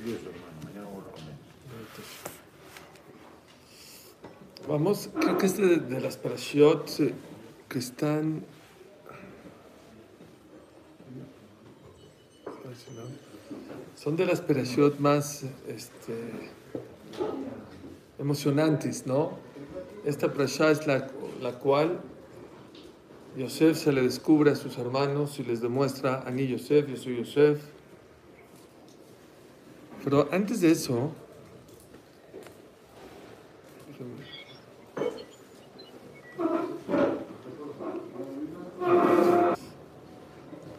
Hermano. Mañana vamos. Vamos, creo que este de, de las parashiot eh, que están. Son de las parashiot más este, emocionantes, ¿no? Esta parashá es la, la cual Yosef se le descubre a sus hermanos y les demuestra, a mí Yosef, yo soy Yosef. Pero antes de eso,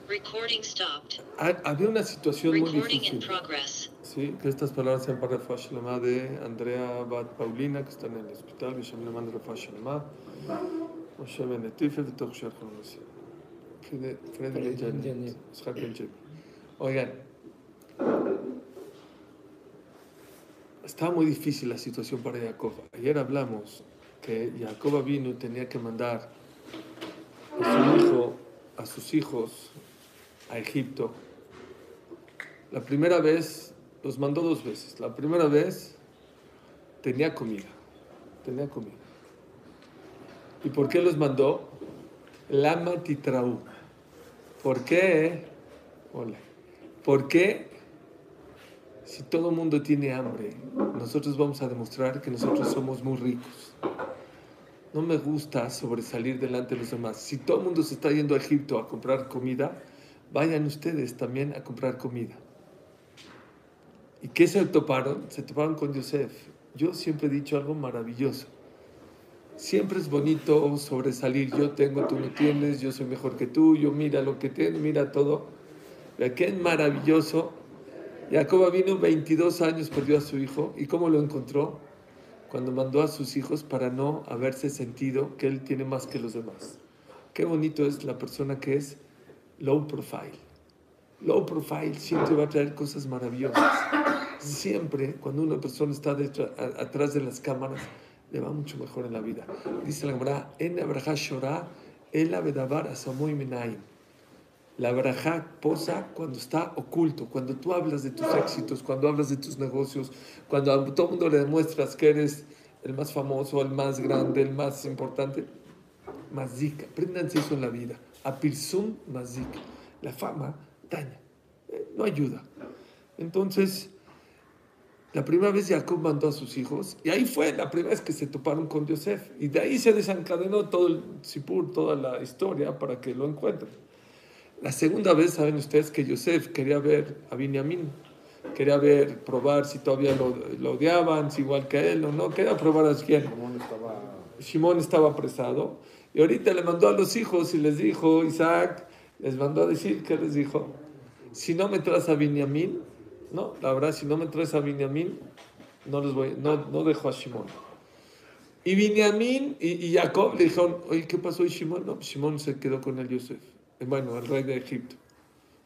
Recording stopped. ha- había una situación muy difícil. progress. Sí, que estas palabras sean para Shalema de Andrea Bat Paulina, que está en el hospital, Refuah Shalema, Moshe Ben Letife, de Toch Shar Konosi. Fred Fred Ben Janet, Ishaq Ben Janet. Oigan, estaba muy difícil la situación para Jacob. Ayer hablamos que Jacob vino tenía que mandar a su hijo, a sus hijos a Egipto. La primera vez, los mandó dos veces. La primera vez tenía comida, tenía comida. ¿Y por qué los mandó? Lama titraú. ¿Por qué? Hola. ¿Por qué? Si todo el mundo tiene hambre, nosotros vamos a demostrar que nosotros somos muy ricos. No me gusta sobresalir delante de los demás. Si todo el mundo se está yendo a Egipto a comprar comida, vayan ustedes también a comprar comida. ¿Y qué se toparon? Se toparon con Yosef. Yo siempre he dicho algo maravilloso. Siempre es bonito sobresalir. Yo tengo, tú no tienes, yo soy mejor que tú, yo mira lo que tengo, mira todo. Qué maravilloso. Jacoba vino 22 años, perdió a su hijo. ¿Y cómo lo encontró? Cuando mandó a sus hijos para no haberse sentido que él tiene más que los demás. Qué bonito es la persona que es low profile. Low profile siempre va a traer cosas maravillosas. Siempre, cuando una persona está detrás- atrás de las cámaras, le va mucho mejor en la vida. Dice la Gemara, en Abraha Shorah, el Abedabar Asamoy Menaim. La Abraha posa cuando está oculto, cuando tú hablas de tus éxitos, cuando hablas de tus negocios, cuando a todo el mundo le demuestras que eres el más famoso, el más grande, el más importante. Mazik, apréndanse eso en la vida. Apirsum Mazik. La fama daña, eh, no ayuda. Entonces, la primera vez Jacob mandó a sus hijos, y ahí fue la primera vez que se toparon con Yosef. Y de ahí se desencadenó todo el Sipur, toda la historia para que lo encuentren. La segunda vez, saben ustedes que Yosef quería ver a Binyamin, quería ver, probar si todavía lo, lo odiaban, si igual que él o no, quería probar a quién. Ramón estaba. Simón estaba apresado y ahorita le mandó a los hijos y les dijo, Isaac, les mandó a decir, ¿qué les dijo? Si no me traes a Binyamin, no, la verdad, si no me traes a Binyamin, no, les voy, no, no dejo a Simón. Y Binyamin y, y Jacob le dijeron, oye, ¿qué pasó? ¿Y Simón? No, Simón se quedó con el Yosef, bueno, el rey de Egipto.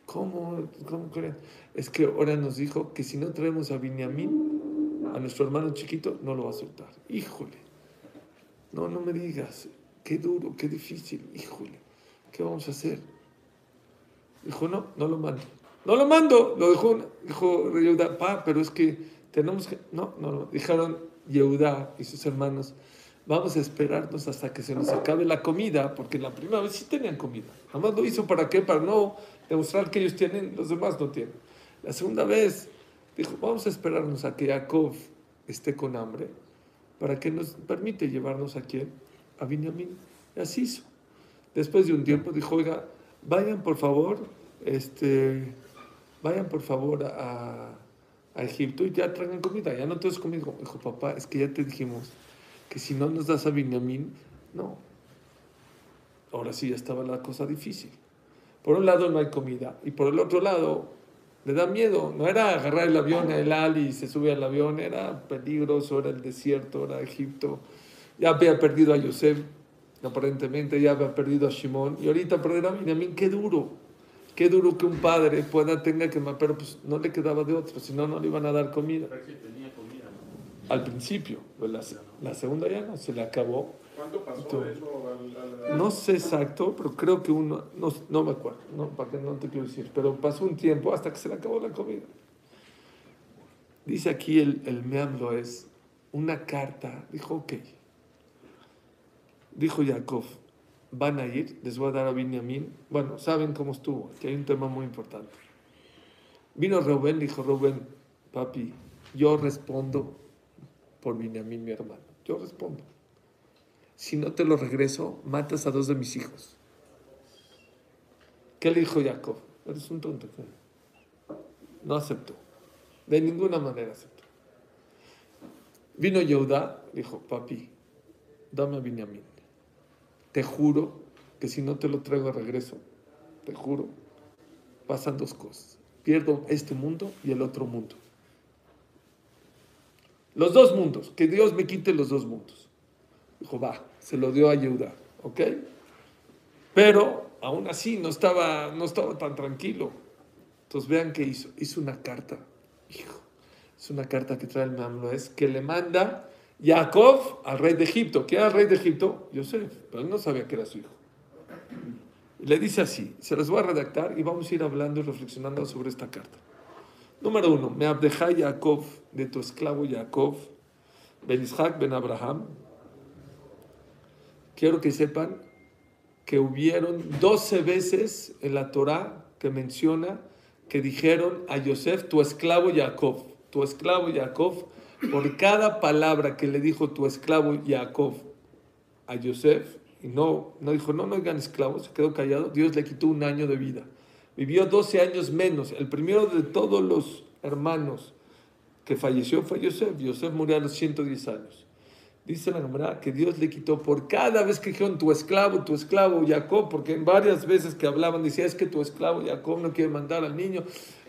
¿Cómo? ¿Cómo creen? Es que ahora nos dijo que si no traemos a Binyamin, a nuestro hermano chiquito, no lo va a soltar. Híjole. No, no me digas. Qué duro, qué difícil. Híjole. ¿Qué vamos a hacer? Dijo, no, no lo mando. No lo mando. Lo dejó, dijo Yehuda, pa, pero es que tenemos que... No, no, no. Dijeron Yehuda y sus hermanos, vamos a esperarnos hasta que se nos acabe la comida, porque la primera vez sí tenían comida. Nada más lo hizo para qué? Para no demostrar que ellos tienen, los demás no tienen. La segunda vez dijo, vamos a esperarnos a que Jacob esté con hambre para que nos permite llevarnos a quién? A Binyamin. Y así hizo. Después de un tiempo dijo, oiga, vayan por favor, este, vayan por favor a, a Egipto y ya traigan comida, ya no tienes comida. Dijo, papá, es que ya te dijimos que si no nos das a Binyamin, no. Ahora sí ya estaba la cosa difícil. Por un lado no hay comida y por el otro lado le da miedo. No era agarrar el avión a El Ali y se sube al avión, era peligroso, era el desierto, era Egipto. Ya había perdido a Yosef, aparentemente ya había perdido a Shimón y ahorita perder a Benjamín, qué duro. Qué duro que un padre pueda, tenga que, pero pues no le quedaba de otro, si no, no le iban a dar comida. Pero sí tenía comida, ¿no? Al principio, pues la, segunda ya no, se le acabó. ¿Cuánto pasó de eso al, al- No sé exacto, pero creo que uno, no, no me acuerdo, no, para que no te quiero decir, pero pasó un tiempo hasta que se le acabó la comida. Dice aquí el, el Meamlo es una carta. Dijo, ok. Dijo Jacob, van a ir, les voy a dar a Benjamín. Bueno, saben cómo estuvo, que hay un tema muy importante. Vino Rubén, dijo Rubén, papi, yo respondo por Benjamín, mi hermano. Yo respondo. Si no te lo regreso, matas a dos de mis hijos. ¿Qué le dijo Jacob? Eres un tonto. No aceptó. De ninguna manera aceptó. Vino Yehuda, dijo, papi, dame a Benjamín. Te juro que si no te lo traigo de regreso, te juro, pasan dos cosas. Pierdo este mundo y el otro mundo. Los dos mundos, que Dios me quite los dos mundos. Dijo, va, se lo dio a Yehuda, ¿ok? Pero aún así no estaba, no estaba tan tranquilo. Entonces vean qué hizo. Hizo una carta. Hijo, es una carta que trae el Mamlo, es que le manda Jacob al rey de Egipto. ¿Quién era el rey de Egipto? Yosef, pero él no sabía que era su hijo. Le dice así, se los voy a redactar y vamos a ir hablando y reflexionando sobre esta carta. Número uno, me abdeja Jacob de tu esclavo Jacob, Ben Isaac, Ben Abraham. Quiero que sepan que hubieron 12 veces en la Torá que menciona que dijeron a Yosef, tu esclavo Jacob, tu esclavo Jacob, por cada palabra que le dijo tu esclavo Jacob a Yosef, y no, no dijo, no, no oigan esclavos, se quedó callado, Dios le quitó un año de vida. Vivió 12 años menos. El primero de todos los hermanos que falleció fue Yosef. Yosef murió a los 110 años. Dice la Gemara que Dios le quitó por cada vez que dijeron tu esclavo, tu esclavo Jacob, porque en varias veces que hablaban decía es que tu esclavo Jacob no quiere mandar al niño,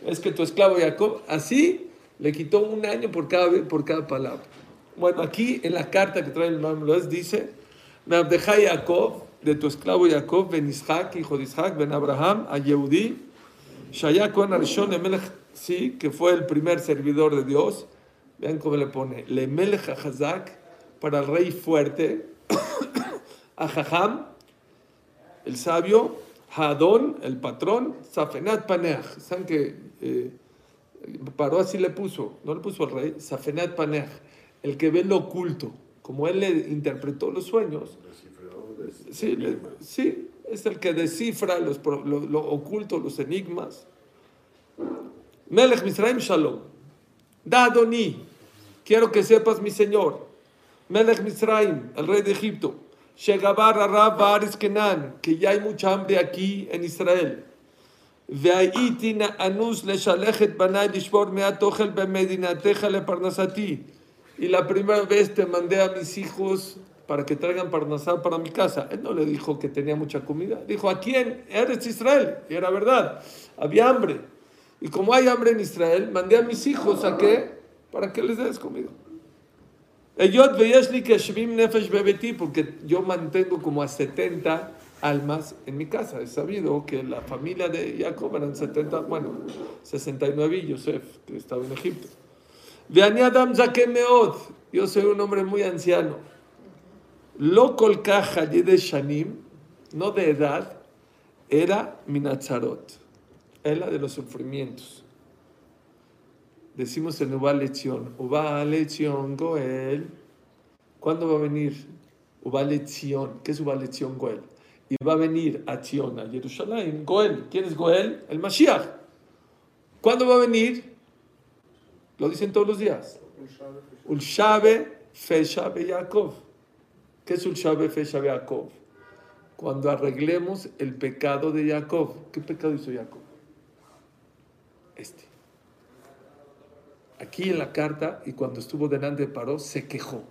es que tu esclavo Jacob, así le quitó un año por cada, por cada palabra. Bueno, aquí en la carta que trae el Mamloes dice, me abdeja Jacob, de tu esclavo Jacob, ben Isaac, hijo de Isaac, ben Abraham, a Yehudí, Shaya Kohen Arishon Lemelech, sí, que fue el primer servidor de Dios. Vean cómo le pone, Lemelech Hazak, para el rey fuerte, a Jajam, el sabio, Hadón, el patrón, Safenat Paneach. ¿Saben que eh, paró así le puso? No le puso al rey, Safenat Paneach, el que ve lo oculto. Como él le interpretó los sueños, sí, le- sí, es el que descifra los, pro- lo, lo oculto, los enigmas. Melech Misraim Shalom. Dadoni, quiero que sepas, mi señor. Melech Misraim, el rey de Egipto. Shegabar Arab Baris Kenan, que ya hay mucha hambre aquí en Israel. והייתי אנוס לשלח את בניי לשבור מעט אוכל במדינתך לפרנסתי. Y la primera vez te mandé a mis hijos para que traigan parnasá para mi casa. Él no le dijo que tenía mucha comida. Dijo, ¿a quién? Eres Israel. Y era verdad. Había hambre. Y como hay hambre en Israel, mandé a mis hijos a qué? Para que les des comida. Porque yo mantengo como a 70 almas en mi casa. Es sabido que la familia de Jacob eran 70, bueno, 69 y Yosef, que estaba en Egipto. Yo soy un hombre muy anciano. Lo kolkaj de shanim, no de edad, era minatzarot, era de los sufrimientos. Decimos en Uba Lezion, Uba Lezion Goel. ¿Cuándo va a venir Uba Lezion? ¿Qué es Uba Lezion Goel? Y va a venir a Zion, a Jerusalén, Goel. ¿Quién es Goel? El Mashiach. ¿Cuándo va a venir? Lo dicen todos los días. Ulshabe Feshabe Yaakov. ¿Qué es Ulshabe Feshabe Yaakov? Cuando arreglemos el pecado de Jacob. ¿Qué pecado hizo Jacob? Este. Aquí en la carta, y cuando estuvo delante de Paró, se quejó.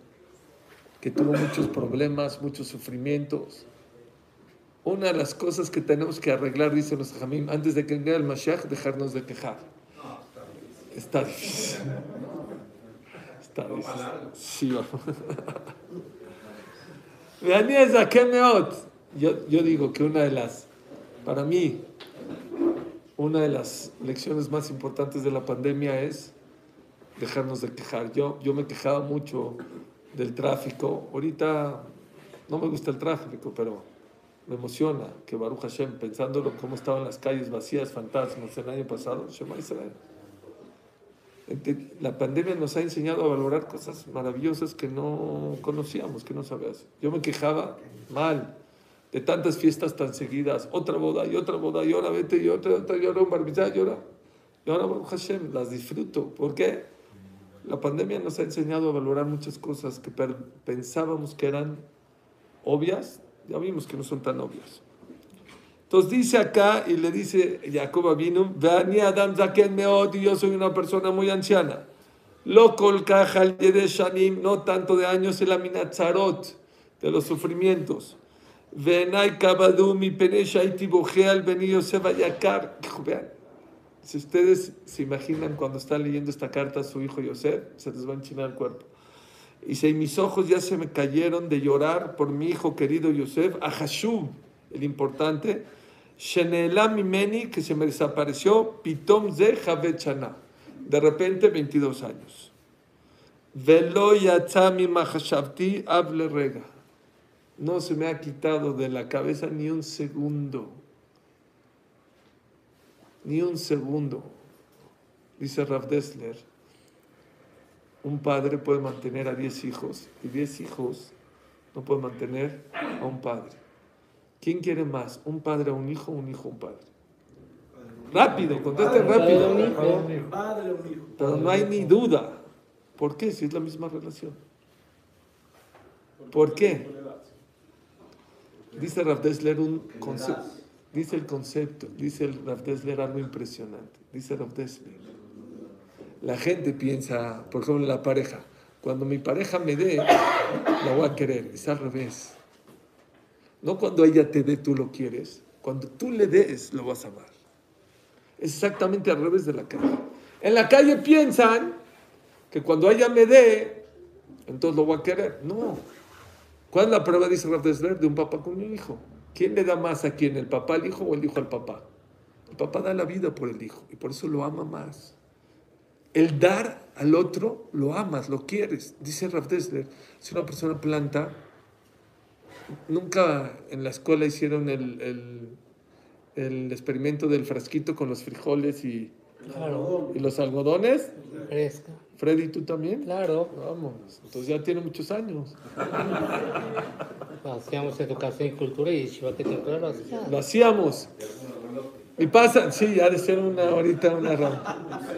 Que tuvo muchos problemas, muchos sufrimientos. Una de las cosas que tenemos que arreglar, dice los Jamim, antes de que venga el Mashiach, dejarnos de quejar. Está difícil. Está difícil. Sí, vamos. Yo, yo digo que una de las, para mí, una de las lecciones más importantes de la pandemia es dejarnos de quejar. Yo, yo me quejaba mucho del tráfico. Ahorita no me gusta el tráfico, pero me emociona que Baruch Hashem, pensándolo cómo estaban las calles vacías, fantasmas el año pasado, Shema Israel. La pandemia nos ha enseñado a valorar cosas maravillosas que no conocíamos, que no sabías. Yo me quejaba mal de tantas fiestas tan seguidas, otra boda y otra boda y ahora vete y otra, otra y ahora un barbizá y ahora. Y ahora Baruch Hashem, las disfruto. ¿Por qué? La pandemia nos ha enseñado a valorar muchas cosas que pensábamos que eran obvias, ya vimos que no son tan obvias. Entonces dice acá y le dice Jacob vino, Veani Adam Zaken Meod, y yo soy una persona muy anciana. Lo colcaja al shanim, no tanto de años, el aminatzarot, de los sufrimientos. Venai kabadu mi penesha y tibojea venido se. Dijo, vean, si ustedes se imaginan cuando están leyendo esta carta a su hijo Yosef, se les va a enchinar el cuerpo. Y si mis ojos ya se me cayeron de llorar por mi hijo querido Yosef, a Hashub, el importante, Sheneelam Mimeni, que se me desapareció, Pitom Ze Javet Shana. De repente, 22 años. Velo Yatzami Mahashavti Hable Rega. No se me ha quitado de la cabeza ni un segundo. Ni un segundo. Dice Rav Dessler, un padre puede mantener a 10 hijos y 10 hijos no pueden mantener a un padre. ¿Quién quiere más? ¿Un padre a un hijo o un hijo a un padre? Rápido, contesten rápido. Pero no hay ni duda. ¿Por qué? Si es la misma relación. ¿Por qué? Dice Rav Dessler un concepto. Dice el concepto, dice el Rav Dessler algo impresionante. Dice Rav Dessler. La gente piensa, por ejemplo, en la pareja. Cuando mi pareja me dé, la voy a querer. Es al revés. No cuando ella te dé, tú lo quieres. Cuando tú le des, lo vas a amar. Exactamente al revés de la calle. En la calle piensan que cuando ella me dé, entonces lo voy a querer. No. ¿Cuál es la prueba, dice Rav Dessler, de un papá con un hijo? ¿Quién le da más a quién, el papá al hijo o el hijo al papá? El papá da la vida por el hijo y por eso lo ama más. El dar al otro lo amas, lo quieres. Dice Rav Dessler, si una persona planta, nunca en la escuela hicieron el, el- el experimento del frasquito con los frijoles y, Claro, y los algodones. fresca. Freddy, ¿tú también? Claro, Vamos, entonces ya tiene muchos años. hacíamos educación y cultura y lo hacía. Lo hacíamos. Y pasa, sí, ha de ser una ahorita una rama.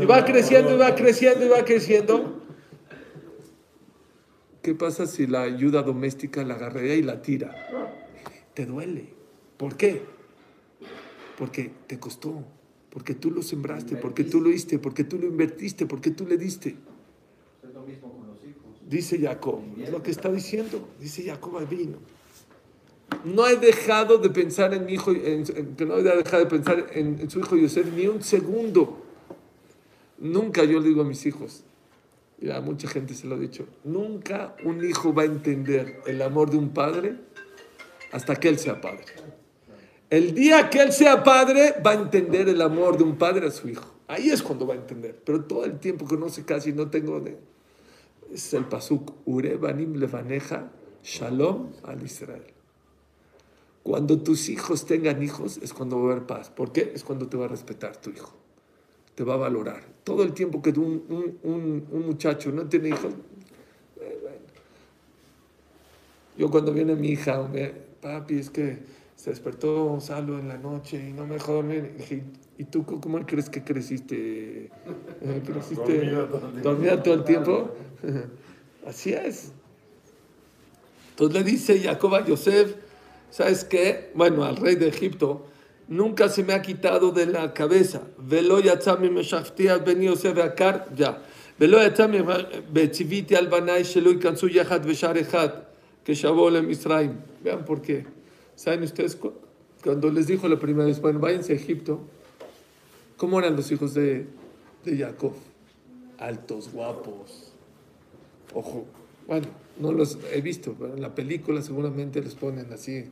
Y va creciendo, y va creciendo, y va creciendo. ¿Qué pasa si la ayuda doméstica la agarrea y la tira? Te duele. ¿Por qué? Porque te costó. Porque tú lo sembraste, porque tú lo hiciste, porque tú lo invertiste, porque tú le diste. Es lo mismo con los hijos. Dice Jacob, es lo que está diciendo, dice Jacob vino. No he dejado de pensar en mi hijo, en- en- que no he dejado de pensar en, en su hijo Yosef ni un segundo. Nunca yo le digo a mis hijos, y a mucha gente se lo he dicho, nunca un hijo va a entender el amor de un padre hasta que él sea padre. El día que él sea padre va a entender el amor de un padre a su hijo. Ahí es cuando va a entender. Pero todo el tiempo que no sé casi, no tengo de, es el pasuk Ure banim levaneja shalom al Israel. Cuando tus hijos tengan hijos es cuando va a haber paz. ¿Por qué? Es cuando te va a respetar tu hijo. Te va a valorar. Todo el tiempo que un, un- un- un muchacho no tiene hijos. eh, bueno. Yo cuando viene mi hija, me, papi, es que se despertó Salo en la noche y no me dejó dormir. Y dije, ¿y tú cómo crees que creciste? Eh, ¿Creciste Dormida todo el tiempo. dormida todo el tiempo? Así es. Entonces le dice Jacob a Yosef, ¿sabes qué? Bueno, al rey de Egipto, nunca se me ha quitado de la cabeza. Velo yatzami meshafti al ben Yosef akar, ya. Velo yatzami betziviti al banai shelo ikansu yahad veshar echad, que shavó le Misraim. Vean por qué. ¿Saben ustedes cu- cuando les dijo la primera vez, bueno, váyanse a Egipto, ¿cómo eran los hijos de, de Jacob? Altos, guapos, ojo, bueno, no los he visto, pero en la película seguramente les ponen así,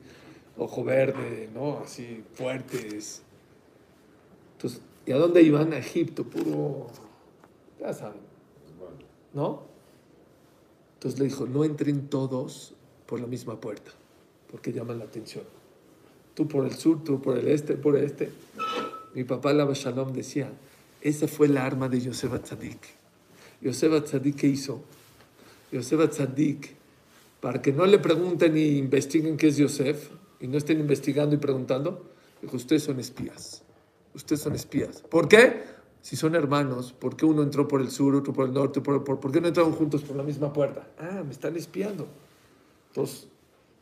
ojo verde, ¿no? Así fuertes. Entonces, ¿y a dónde iban? A Egipto, puro, ya saben, ¿no? Entonces le dijo, no entren todos por la misma puerta, porque llaman la atención. Tú por el sur, tú por el este, por este. Mi papá, Lava Shalom, decía, Esa fue la arma de Yosef Atzadik. Yosef Atzadik, ¿qué hizo? Yosef Atzadik, para que no le pregunten y investiguen qué es Yosef, y no estén investigando y preguntando, dijo, ustedes son espías. Ustedes son espías. ¿Por qué? Si son hermanos, ¿por qué uno entró por el sur, otro por el norte? ¿Por, por, por qué no entraron juntos por la misma puerta? Ah, me están espiando. Entonces,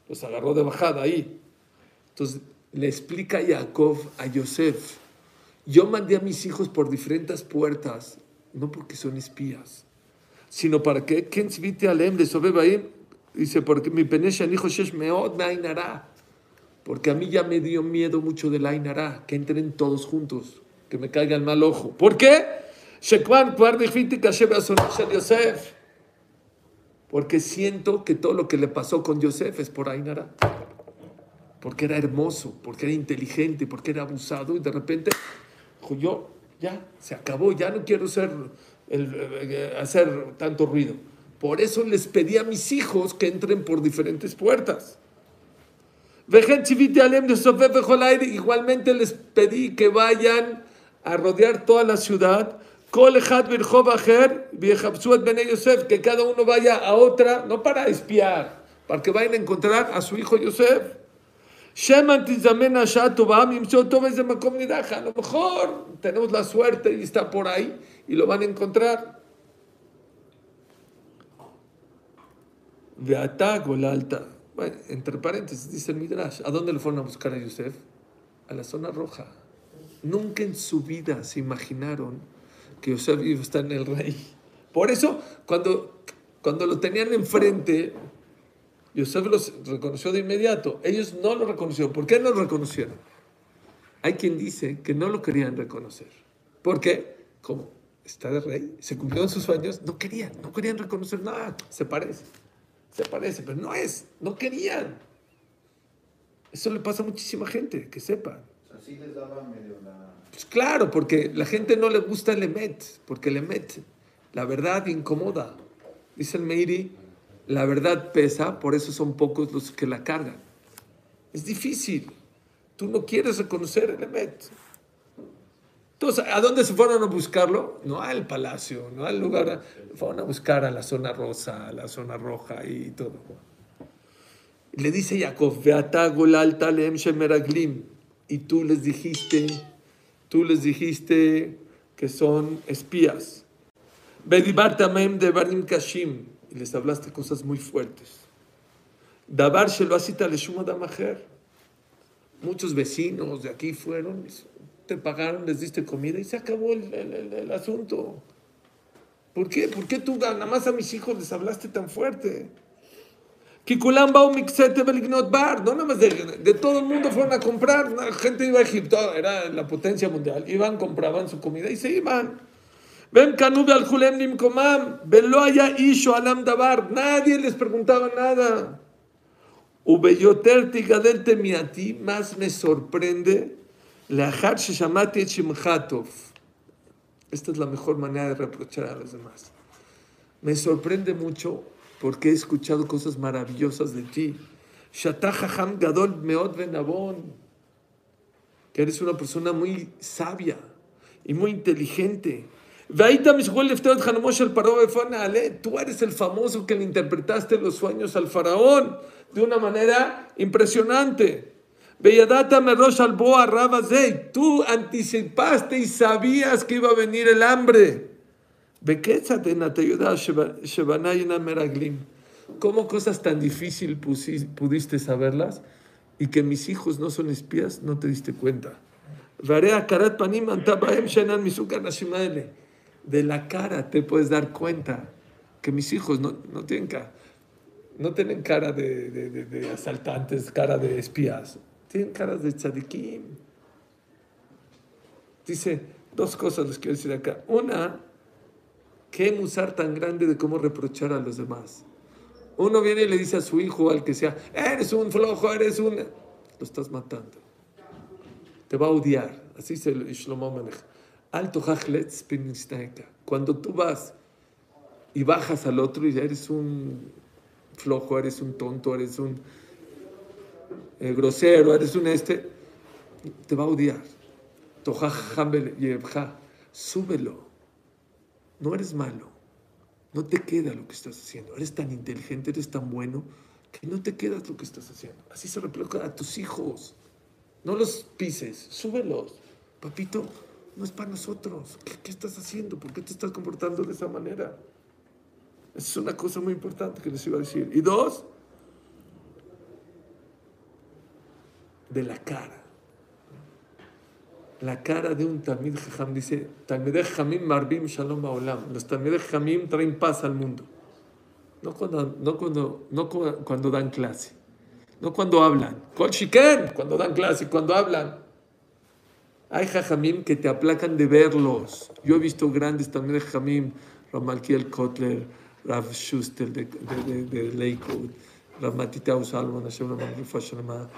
los agarró de bajada ahí. Entonces, le explica Jacob a Yosef, yo mandé a mis hijos por diferentes puertas, no porque son espías, sino para que, ¿quién alem de Sobebaim? Dice, porque mi penesha hijo Shesh meod me ainará. Porque a mí ya me dio miedo mucho del ainará, que entren todos juntos, que me caiga el mal ojo. ¿Por qué? Porque siento que todo lo que le pasó con Yosef es por ainará porque era hermoso, porque era inteligente, porque era abusado y de repente yo, ya, se acabó, ya no quiero ser eh, hacer tanto ruido. Por eso les pedí a mis hijos que entren por diferentes puertas. Igualmente les pedí que vayan a rodear toda la ciudad. Que cada uno vaya a otra, no para espiar, para que vayan a encontrar a su hijo Yosef. A lo mejor tenemos la suerte y está por ahí y lo van a encontrar. alta. Bueno, entre paréntesis, dice el Midrash, ¿a dónde le fueron a buscar a Yosef? A la zona roja. Nunca en su vida se imaginaron que Yosef iba a estar en el rey. Por eso, cuando, cuando lo tenían enfrente, Yosef los reconoció de inmediato. Ellos no lo reconocieron. ¿Por qué no lo reconocieron? Hay quien dice que no lo querían reconocer. ¿Por qué? Como está de rey, se cumplieron sus sueños, no querían, no querían reconocer nada. Se parece, se parece, pero no es, no querían. Eso le pasa a muchísima gente, que sepan. Así les daba medio la... Pues claro, porque la gente no le gusta el Emet, porque el Emet, la verdad, incomoda. Dice el Meiri, la verdad pesa, por eso son pocos los que la cargan. Es difícil. Tú no quieres reconocer el Emet. Entonces, ¿a dónde se fueron a buscarlo? No al palacio, no al lugar. Fueron a buscar a la zona rosa, a la zona roja y todo. Le dice Jacob, y tú les dijiste, tú les dijiste que son espías. de Kashim y les hablaste cosas muy fuertes. Dabar Damajer. Muchos vecinos de aquí fueron, te pagaron, les diste comida y se acabó el, asunto. ¿Por qué? ¿Por qué tú nada más a mis hijos les hablaste tan fuerte? Bar, no nada más de, de, todo el mundo fueron a comprar, la gente iba a Egipto, era la potencia mundial, iban, compraban su comida y se iban. Ven Canube al Julem Nimkomam, Velo haya Isho Alam Dabar, nadie les preguntaba nada. Ubeyoter Tigadel Temiati, más me sorprende. Esta es la mejor manera de reprochar a los demás. Me sorprende mucho porque he escuchado cosas maravillosas de ti. Gadol Meod que eres una persona muy sabia y muy inteligente. Tú eres el famoso que le interpretaste los sueños al faraón de una manera impresionante. Tú anticipaste y sabías que iba a venir el hambre. ¿Cómo cosas tan difíciles pudiste saberlas y que mis hijos no son espías? No te diste cuenta. De la cara te puedes dar cuenta que mis hijos no, tienen cara, no tienen cara de, asaltantes, cara de espías, tienen caras de tzadikim. Dice, dos cosas les quiero decir acá. Una, qué musar tan grande de cómo reprochar a los demás. Uno viene y le dice a su hijo, al que sea, eres un flojo, eres un... Lo estás matando. Te va a odiar. Así se Shlomo maneja. Alto Cuando tú vas y bajas al otro y eres un flojo, eres un tonto, eres un grosero, eres un este, te va a odiar. súbelo. No eres malo. No te queda lo que estás haciendo. Eres tan inteligente, eres tan bueno, que no te quedas lo que estás haciendo. Así se refleja a tus hijos. No los pises, súbelos. Papito, no es para nosotros. ¿Qué, qué estás haciendo? ¿Por qué te estás comportando de esa manera? Es una cosa muy importante que les iba a decir. Y dos, de la cara. La cara de un Talmid Jajam dice, Talmid Jamim Marbim Shalom Baolam. Los Talmid Jamim traen paz al mundo. No cuando, no cuando, no cu- cuando dan clase. No cuando hablan. Cuando dan clase, cuando hablan. Hay Jajamim que te aplacan de verlos. Yo he visto grandes Talmid Jamim, Ramalkiel Kotler, Rav Schuster de, de, de, de Lakewood, Hashem Ramon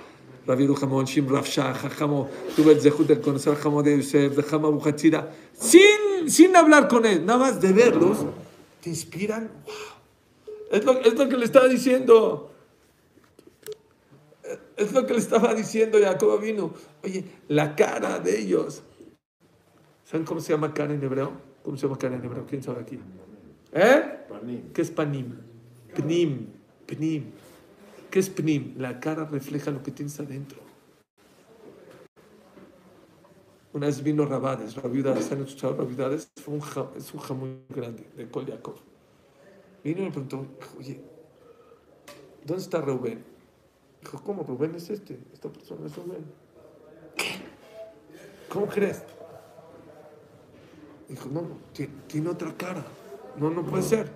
Rav Yerucham Onshim, Rav Shah, Jajamo, tuve zehut de conocer Jamo de Yosef, de sin, sin hablar con él, nada más de verlos, te inspiran. Es lo, es lo que le estaba diciendo. Es lo que le estaba diciendo Jacob vino. Oye, la cara de ellos. ¿Saben cómo se llama cara en hebreo? ¿Cómo se llama cara en hebreo? ¿Quién sabe aquí? ¿Eh? ¿Qué es panim? Pnim, pnim. ¿Qué es pnim? La cara refleja lo que tienes adentro. Una vez vino Rabades, Rabiudades, ¿han escuchado Rabiudades? Fue un ja- es un jamón grande de Yaakov. Vino y me preguntó, oye, ¿dónde está Rubén? Dijo, ¿cómo Rubén es este? Esta persona es Rubén. ¿Cómo crees? Dijo, no, no, ti- tiene otra cara. No, no puede ser.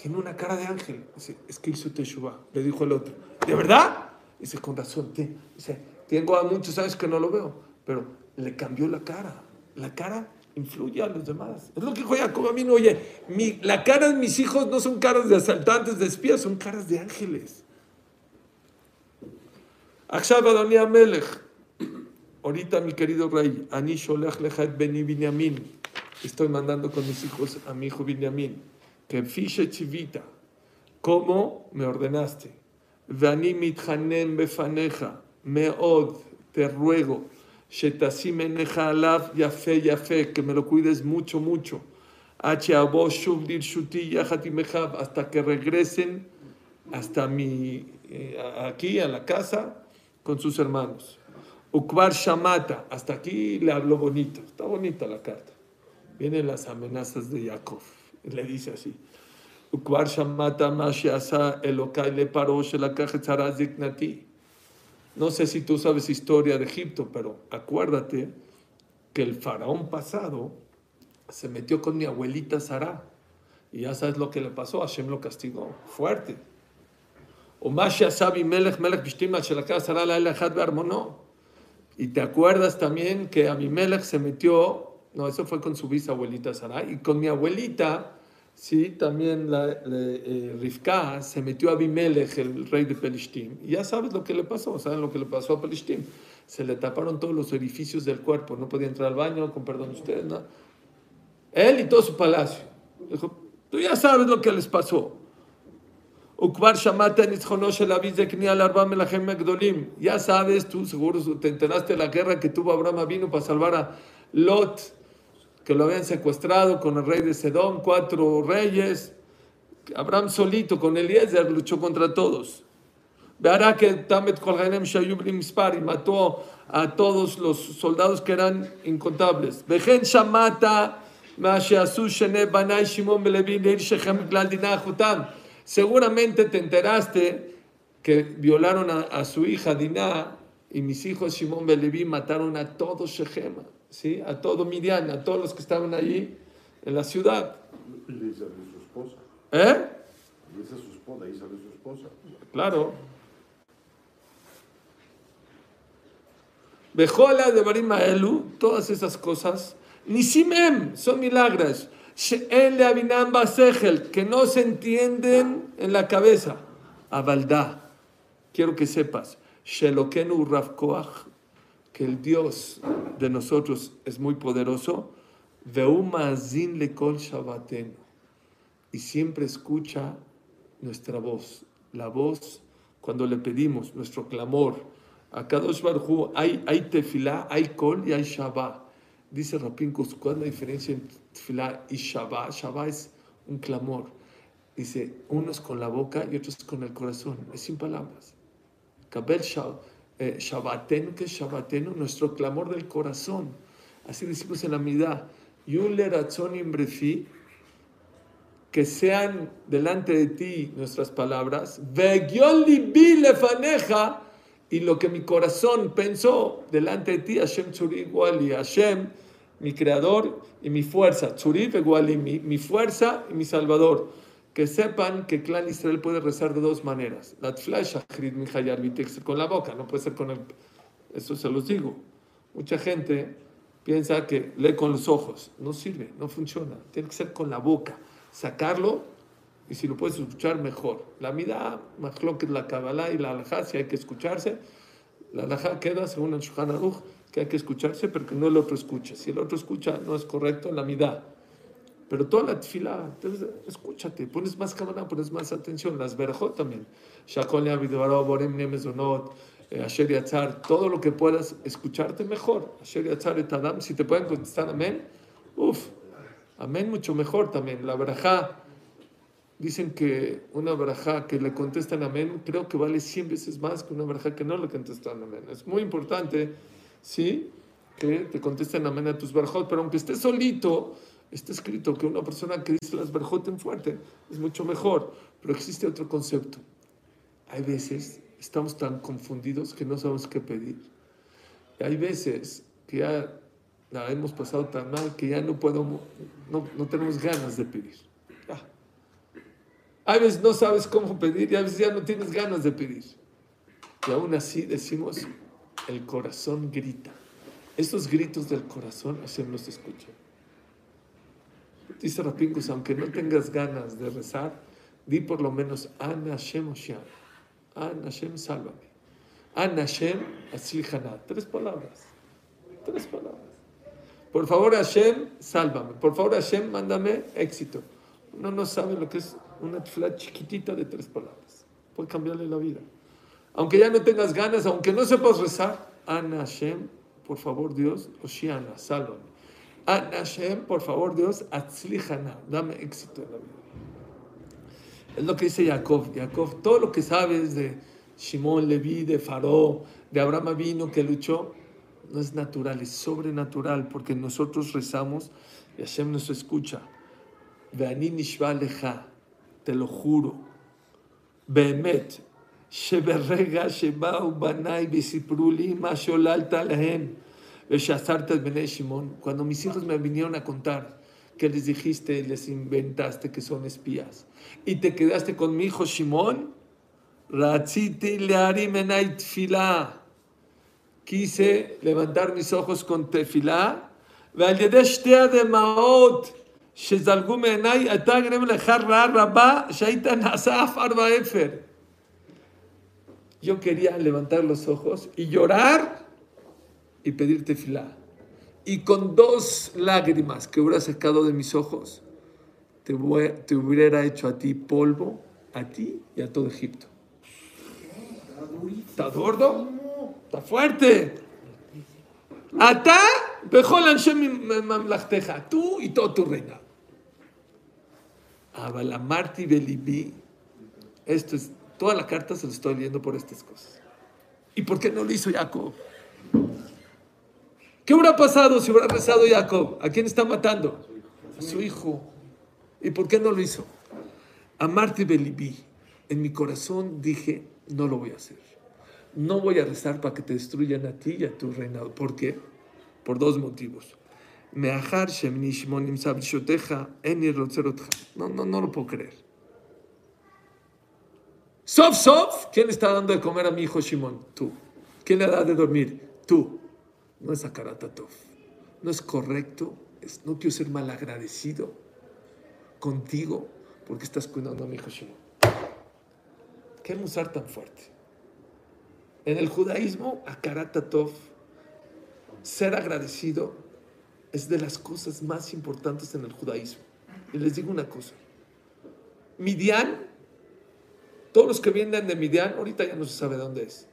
Tiene una cara de ángel. Dice, es que hizo Teshuvah. Le dijo el otro, ¿de verdad? Dice, con razón. Dice, tengo a muchos años que no lo veo, pero le cambió la cara. La cara influye a los demás. Es lo que dijo Jacob a mí, no, oye, mi, la cara de mis hijos no son caras de asaltantes, de espías, son caras de ángeles. Ahorita, mi querido rey, Ani Sholech Lehat Beni Binyamin. Estoy mandando con mis hijos a mi hijo Binyamin que fiche chivita, como me ordenaste. Vani mitjanem befaneja, meod, te ruego, shetasimeneja alaf yafe yafe, que me lo cuides mucho, mucho. Hasta que regresen hasta mi, eh, aquí a la casa con sus hermanos. Ukbar Shamata, hasta aquí le habló bonito, está bonita la carta. Vienen las amenazas de Jacob le dice así. Shamata mashiasa le la. No sé si tú sabes historia de Egipto, pero acuérdate que el faraón pasado se metió con mi abuelita Sara. Y ya sabes lo que le pasó, Hashem lo castigó fuerte. O Y te acuerdas también que Abimelech se metió no, eso fue con su bisabuelita Sara. Y con mi abuelita, sí, también la, la eh, se metió a Abimelech, el rey de Pelishtim. Y ya sabes lo que le pasó, saben lo que le pasó a Pelishtim. Se le taparon todos los orificios del cuerpo, no podía entrar al baño, con perdón de ustedes, ¿no? Él y todo su palacio. Dijo, tú ya sabes lo que les pasó. Ya sabes, tú seguro te enteraste de la guerra que tuvo Abraham vino para salvar a Lot que lo habían secuestrado con el rey de Sedón, cuatro reyes. Abraham solito con Eliezer luchó contra todos. Verá que Tamet Kolhanem Shayub Mispar y mató a todos los soldados que eran incontables. Vejen Shamata Banai Shimon. Seguramente te enteraste que violaron a, su hija Dinah y mis hijos Shimon Belevi mataron a todo Shechem, ¿sí? a todo Midian, a todos los que estaban allí en la ciudad. Y sale su esposa. ¿Eh? Y esa es su esposa, ahí sale su esposa. Claro. Bejola de Barima Elu, todas esas cosas, Nisimem, son milagros. She'en le avinam basejel, que no se entienden en la cabeza. Abaldá, quiero que sepas, Shelokenu Rav Koach, el Dios de nosotros es muy poderoso, y siempre escucha nuestra voz, la voz cuando le pedimos, nuestro clamor. A Kadosh Baruj Hu hay, hay tefilá, hay kol y hay shabbat. Dice Rapinkus, ¿cuál es la diferencia entre tefilá y Shabbat? Shabbat es un clamor. Dice, uno es con la boca y otro es con el corazón. Es sin palabras. Kabel Shab- eh, Shabbatenu, que es Shabbatenu, nuestro clamor del corazón. Así decimos en la midá. Yule Ratzon Imbrefi, que sean delante de ti nuestras palabras. Lefaneja, y lo que mi corazón pensó delante de ti, Hashem Tzuri Hashem, mi creador y mi fuerza, Tzuri mi, mi fuerza y mi salvador. Que sepan que clan Israel puede rezar de dos maneras. La con la boca, no puede ser con el... Eso se los digo. Mucha gente piensa que lee con los ojos. No sirve, no funciona. Tiene que ser con la boca. Sacarlo y si lo puedes escuchar, mejor. La mida, más la Kabbalah y la alajá, si hay que escucharse. La alajá queda, según el Shulchan Aruch, que hay que escucharse, pero que no el otro escuche. Si el otro escucha, no es correcto, la mida. Pero toda la tefila, escúchate, pones más cámara, pones más atención. Las verajot también. Shakol Yavidvaro, Borem Nemezonot, eh, Asher Yatzar, todo lo que puedas escucharte mejor. Asher Yatzar et Adam, si te pueden contestar amén, uff, amén mucho mejor también. La verajá, dicen que una verajá que le contestan amén, creo que vale 100 veces más que una verajá que no le contestan amén. Es muy importante, sí, que te contesten amén a tus verajot, pero aunque estés solito, está escrito que una persona que dice las verajot en fuerte es mucho mejor. Pero existe otro concepto. Hay veces estamos tan confundidos que no sabemos qué pedir. Hay veces que ya la hemos pasado tan mal que ya no podemos, no, no tenemos ganas de pedir. Hay veces no sabes cómo pedir y a veces ya no tienes ganas de pedir. Y aún así decimos, el corazón grita. Esos gritos del corazón Hashem los escucha. Dice Rapingus, aunque no tengas ganas de rezar, di por lo menos Ana Hashem Oshian. Ana Hashem, sálvame. Ana Hashem. Tres palabras. Tres palabras. Por favor, Hashem, sálvame. Por favor, Hashem, mándame éxito. Uno no sabe lo que es una tefila chiquitita de tres palabras. Puede cambiarle la vida. Aunque ya no tengas ganas, aunque no sepas rezar, Ana Hashem, por favor, Dios, Oshiana, sálvame. Ana Hashem, por favor, Dios, Atzlichana, dame éxito en la vida. Es lo que dice Jacob. Jacob, todo lo que sabes de Shimon, Leví, de Faró, de Abraham vino que luchó, no es natural, es sobrenatural, porque nosotros rezamos y Hashem nos escucha. Ve'ani nishva lecha, te lo juro. Be'emet, sheberrega sheba'u banai v'sipru li ma sholalta lehem, ve'shazarta et bnei Shimon. Cuando mis hijos me vinieron a contar que les dijiste y les inventaste que son espías, y te quedaste con mi hijo Shimon, ratziti learim enai tfilah quise levantar mis ojos con tefilá, ועל ידי שתי הדמעות שזלגו מעיניי, אתה גרם לך רעה רבה שהיית נעשה עפר ואפר. Yo quería levantar los ojos y llorar y pedir tefilá. Y con dos lágrimas que hubiera sacado de mis ojos, te, voy- te hubiera hecho a ti polvo, a ti y a todo Egipto. ¿Está gordo? Está fuerte. Ata, tú y todo tu reina. Abalamarti belibi. Esto es, toda la carta se lo estoy leyendo por estas cosas. ¿Y por qué no lo hizo Jacob? ¿Qué hubiera pasado si hubiera rezado Jacob? ¿A quién está matando? A su hijo. ¿Y por qué no lo hizo? Amarte belibi. En mi corazón dije, no lo voy a hacer. No voy a rezar para que te destruyan a ti y a tu reinado. ¿Por qué? Por dos motivos. No, no, no lo puedo creer. Sof, sof, ¿quién está dando de comer a mi hijo Shimon? Tú. ¿Quién le da de dormir? Tú. No es Akaratatov. No es correcto. No quiero ser malagradecido contigo porque estás cuidando a mi hijo Shimon. Qué musar tan fuerte. En el judaísmo, Akaratatov, ser agradecido es de las cosas más importantes en el judaísmo. Y les digo una cosa. Midian, todos los que vienen de Midian, ahorita ya no se sabe dónde es.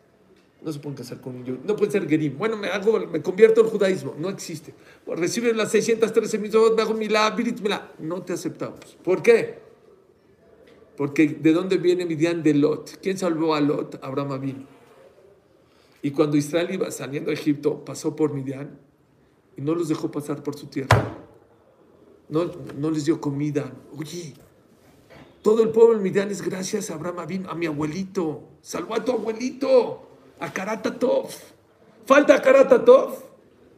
No se pueden casar con un. No pueden ser gerim. Bueno, me, hago, me convierto al judaísmo. No existe. Reciben las 613 mitzvot, me hago milá, birit milá. No te aceptamos. ¿Por qué? Porque ¿de dónde viene Midian de Lot? ¿Quién salvó a Lot? Abraham Avinu. Y cuando Israel iba saliendo de Egipto, pasó por Midian y no los dejó pasar por su tierra. No, no les dio comida. Oye, todo el pueblo de Midian es gracias a Abraham Avinu, a mi abuelito. Salvó a tu abuelito, a. Falta a.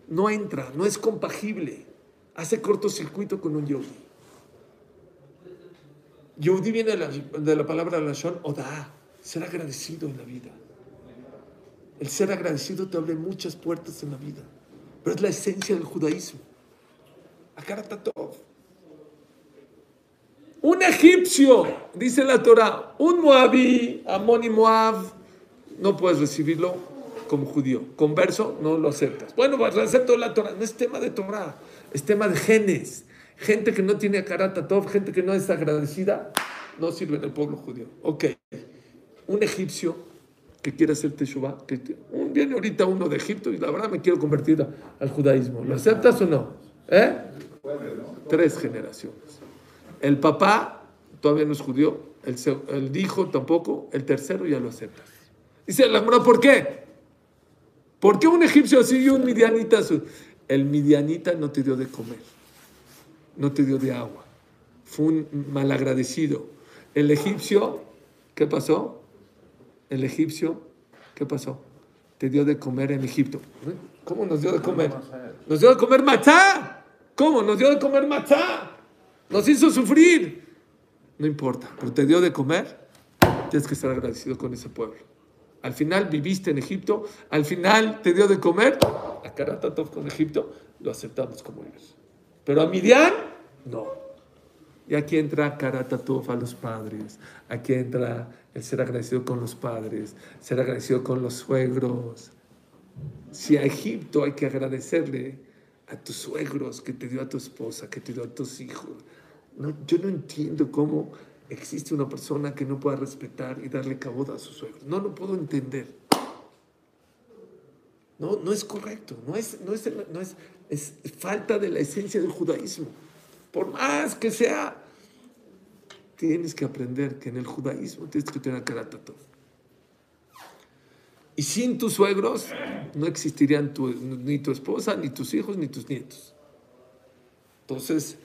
No entra, no es compagible. Hace cortocircuito con un yogi. Yehudi viene de la, de la palabra Lashon Oda, ser agradecido en la vida. El ser agradecido te abre muchas puertas en la vida, pero es la esencia del judaísmo. Akaratatov. Un egipcio, dice la Torah, un moabí, Amón y Moab, no puedes recibirlo como judío. Converso, no lo aceptas. Bueno, pues acepto la Torah. No es tema de Torah, es tema de genes. Gente que no tiene akaratatov, gente que no es agradecida, no sirve en el pueblo judío. Ok, un egipcio que quiere hacer Teshuvah, que un, viene ahorita uno de Egipto y la verdad me quiero convertir al judaísmo. ¿Lo aceptas o no? ¿Eh? Tres generaciones. El papá todavía no es judío, el, el hijo tampoco, el tercero ya lo aceptas. Dice la Gemara, ¿por qué? ¿Por qué un egipcio así y un midianita? El midianita no te dio de comer, no te dio de agua, fue un malagradecido. El egipcio, ¿qué pasó? El egipcio, ¿qué pasó? Te dio de comer en Egipto. ¿Cómo nos dio de comer? Nos dio de comer matzá. ¿Cómo? Nos dio de comer matzá. Nos hizo sufrir. No importa, pero te dio de comer. Tienes que estar agradecido con ese pueblo. Al final viviste en Egipto, al final te dio de comer. A Karatatov con Egipto lo aceptamos como eres. Pero a Midian, no. Y aquí entra Karatatov a los padres. Aquí entra el ser agradecido con los padres, ser agradecido con los suegros. Si a Egipto hay que agradecerle a tus suegros que te dio a tu esposa, que te dio a tus hijos. No, yo no entiendo cómo existe una persona que no pueda respetar y darle caboda a sus suegros. No lo puedo entender. No, no es correcto, no es, no es, no es, es falta de la esencia del judaísmo. Por más que sea, tienes que aprender que en el judaísmo tienes que tener karatatov. Y sin tus suegros no existirían tu- ni tu esposa, ni tus hijos, ni tus nietos. Entonces,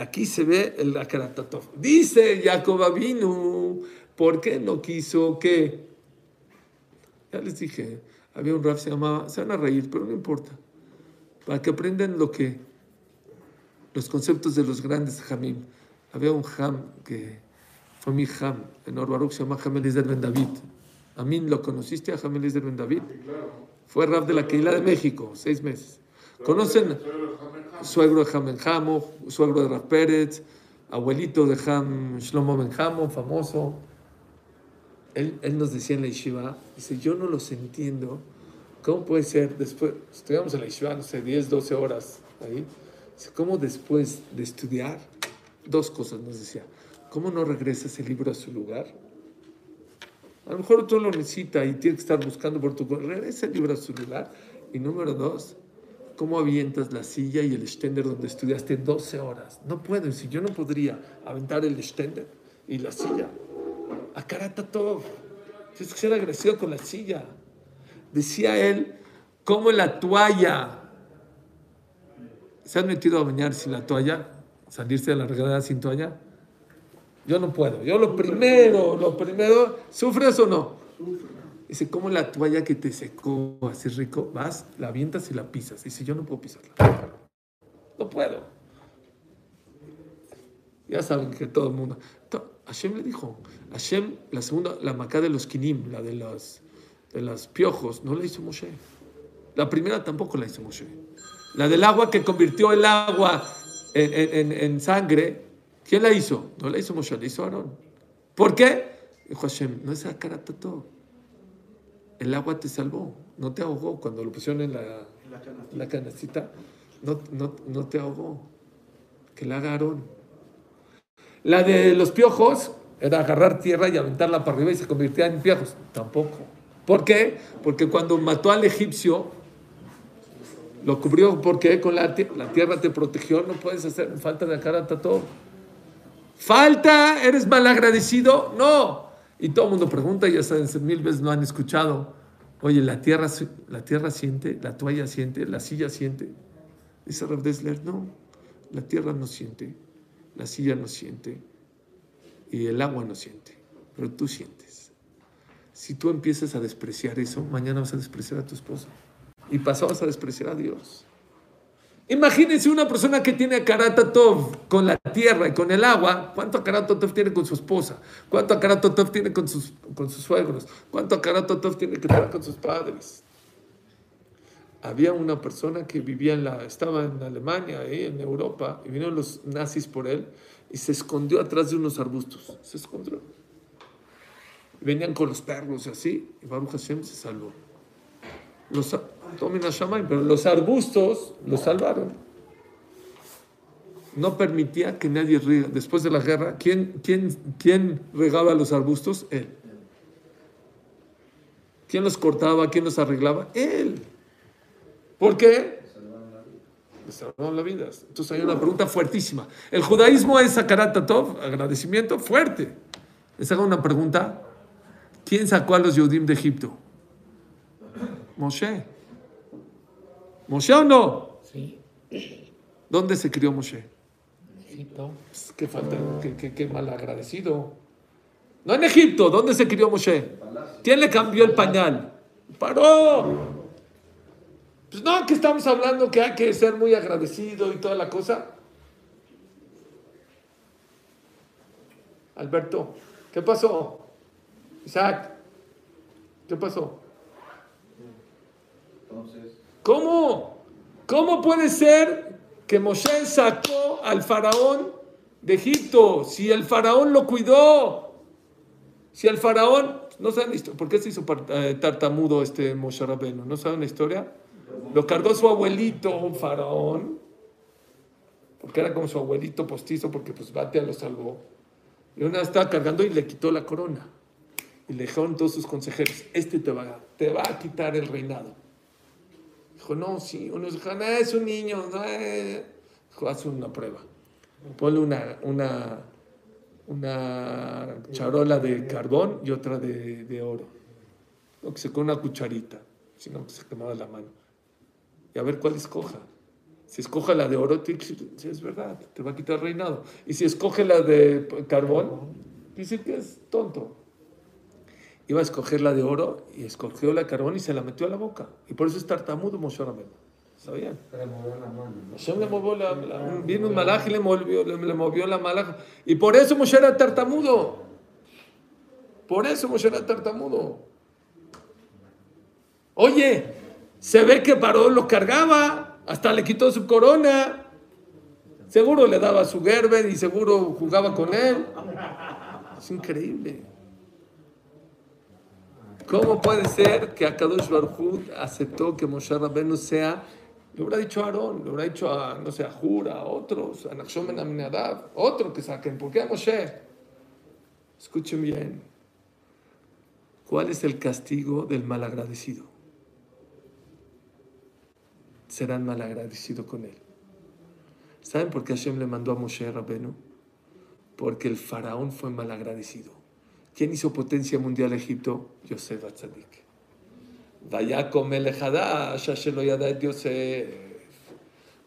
aquí se ve el Akaratatov. Dice Jacob Avinu, ¿por qué no quiso que? Ya les dije, había un rap se llamaba, se van a reír, pero no importa. Para que aprendan lo que, los conceptos de los grandes Hamim. Había un Ham que fue mi Ham, en Orbaruch se llama Ham Eliezer Ben David. Amin, ¿lo conociste a Ham Eliezer Ben David? Fue rap de la Keila de México, seis meses. ¿Conocen? Suegro de Ham Benjamo, suegro de Raf Pérez, abuelito de Ham Shlomo Benjamo, famoso. Él, él nos decía en la yeshiva, dice, yo no los entiendo. ¿Cómo puede ser después, estudiamos en la yeshiva, no sé, 10, 12 horas ahí, dice, ¿cómo después de estudiar? Dos cosas nos decía. ¿Cómo no regresa ese libro a su lugar? A lo mejor tú lo necesitas y tienes que estar buscando por tu... Regresa el libro a su lugar. Y número dos, ¿cómo avientas la silla y el extender donde estudiaste 12 horas? No puedo, si yo no podría aventar el extender y la silla. Acarata todo. Tienes que ser agradecido con la silla. Decía él, como la toalla. ¿Se han metido a bañar sin la toalla? ¿Salirse de la regadera sin toalla? Yo no puedo. Yo lo primero, lo primero, ¿sufres o no? Dice, como la toalla que te secó así rico, vas, la avientas y la pisas. Dice, yo no puedo pisarla. No puedo. Ya saben que todo el mundo. Hashem le dijo, Hashem, la segunda, la macá de los kinim, la de los, de los piojos, no la hizo Moshe. La primera tampoco la hizo Moshe. La del agua que convirtió el agua en- en sangre, ¿quién la hizo? No la hizo Moshe, la hizo Aarón. ¿Por qué? Dijo Hashem, no es todo. El agua te salvó, no te ahogó. Cuando lo pusieron en la, la canastita, no, no, no te ahogó. Que la haga Aarón. La de los piojos era agarrar tierra y aventarla para arriba y se convertía en piojos. Tampoco. ¿Por qué? Porque cuando mató al egipcio, lo cubrió porque con la, la tierra te protegió, no puedes hacer falta de cara todo. Falta, eres malagradecido, no. Y todo el mundo pregunta, ya saben, mil veces no han escuchado. Oye, la tierra, la tierra siente, la toalla siente, la silla siente. Dice Rav Dessler, no, la tierra no siente, la silla no siente y el agua no siente, pero tú sientes. Si tú empiezas a despreciar eso, mañana vas a despreciar a tu esposa y pasado vas a despreciar a Dios. Imagínense una persona que tiene Tov con la tierra y con el agua. ¿Cuánto Tov tiene con su esposa? ¿Cuánto Tov tiene con sus, con sus suegros? ¿Cuánto Tov tiene que tener con sus padres? Había una persona que vivía en la, estaba en Alemania, ahí en Europa, y vinieron los nazis por él y se escondió atrás de unos arbustos. Se escondió. Venían con los perros y así, y Baruch Hashem se salvó. Los, pero los arbustos los salvaron. No permitía que nadie riega. Después de la guerra, ¿quién, quién, quién regaba los arbustos? Él. ¿Quién los cortaba? ¿Quién los arreglaba? Él. ¿Por qué? Le salvaron la vida. Entonces hay una pregunta fuertísima. ¿El judaísmo es Sakaratatov? Agradecimiento fuerte. Les hago una pregunta. ¿Quién sacó a los Yehudim de Egipto? Moshe. ¿Moshe o no? Sí, ¿Dónde se crió Moshe? Egipto. Pues, qué falta, qué, qué, qué mal agradecido. No en Egipto, ¿dónde se crió Moshe? ¿Quién le cambió el pañal? Paró. Pues no, que estamos hablando que hay que ser muy agradecido y toda la cosa. Alberto, ¿qué pasó? Isaac, ¿qué pasó? Entonces, ¿Cómo? ¿Cómo puede ser que Moshe sacó al faraón de Egipto si el faraón lo cuidó? Si el faraón, no saben la ¿por qué se hizo eh, tartamudo este Moshe Rabbeinu? ¿No saben la historia? Lo cargó su abuelito, un faraón, porque era como su abuelito postizo, porque pues Batea lo salvó. Y una estaba cargando y le quitó la corona. Y le dijeron todos sus consejeros, este te va, te va a quitar el reinado. No, sí. Unos dijeron, "Ah, es un niño. eh". Haz una prueba. Ponle una, una, una charola de carbón y otra de, de oro. No, que se con una cucharita, si no, que se quemaba la mano. Y a ver cuál escoja. Si escoja la de oro, sí, es verdad, te va a quitar reinado. Y si escoge la de carbón, dice que es tonto. Iba a escoger la de oro y escogió la de carbón y se la metió a la boca. Y por eso es tartamudo Moshe Rabbeinu. ¿Sabían? Hashem le movió la, la- vino un malaj y le movió, le, le movió la malaj. Y por eso Moshe era tartamudo. Por eso Moshe era tartamudo. Oye, se ve que paró, lo cargaba, hasta le quitó su corona. Seguro le daba su Gerber y seguro jugaba con él. Es increíble. ¿Cómo puede ser que Akadosh Baruj aceptó que Moshe Rabbeinu sea, le hubiera dicho a Aarón, le hubiera dicho a, no sé, a Jura, a otros, a Nachshon Ben Aminadab, otro que saquen? ¿Por qué a Moshe? Escuchen bien. ¿Cuál es el castigo del malagradecido? Serán malagradecidos con él. ¿Saben por qué Hashem le mandó a Moshe Rabbeinu? Porque el faraón fue malagradecido. ¿Quién hizo potencia mundial a Egipto? Yosef Atzadik.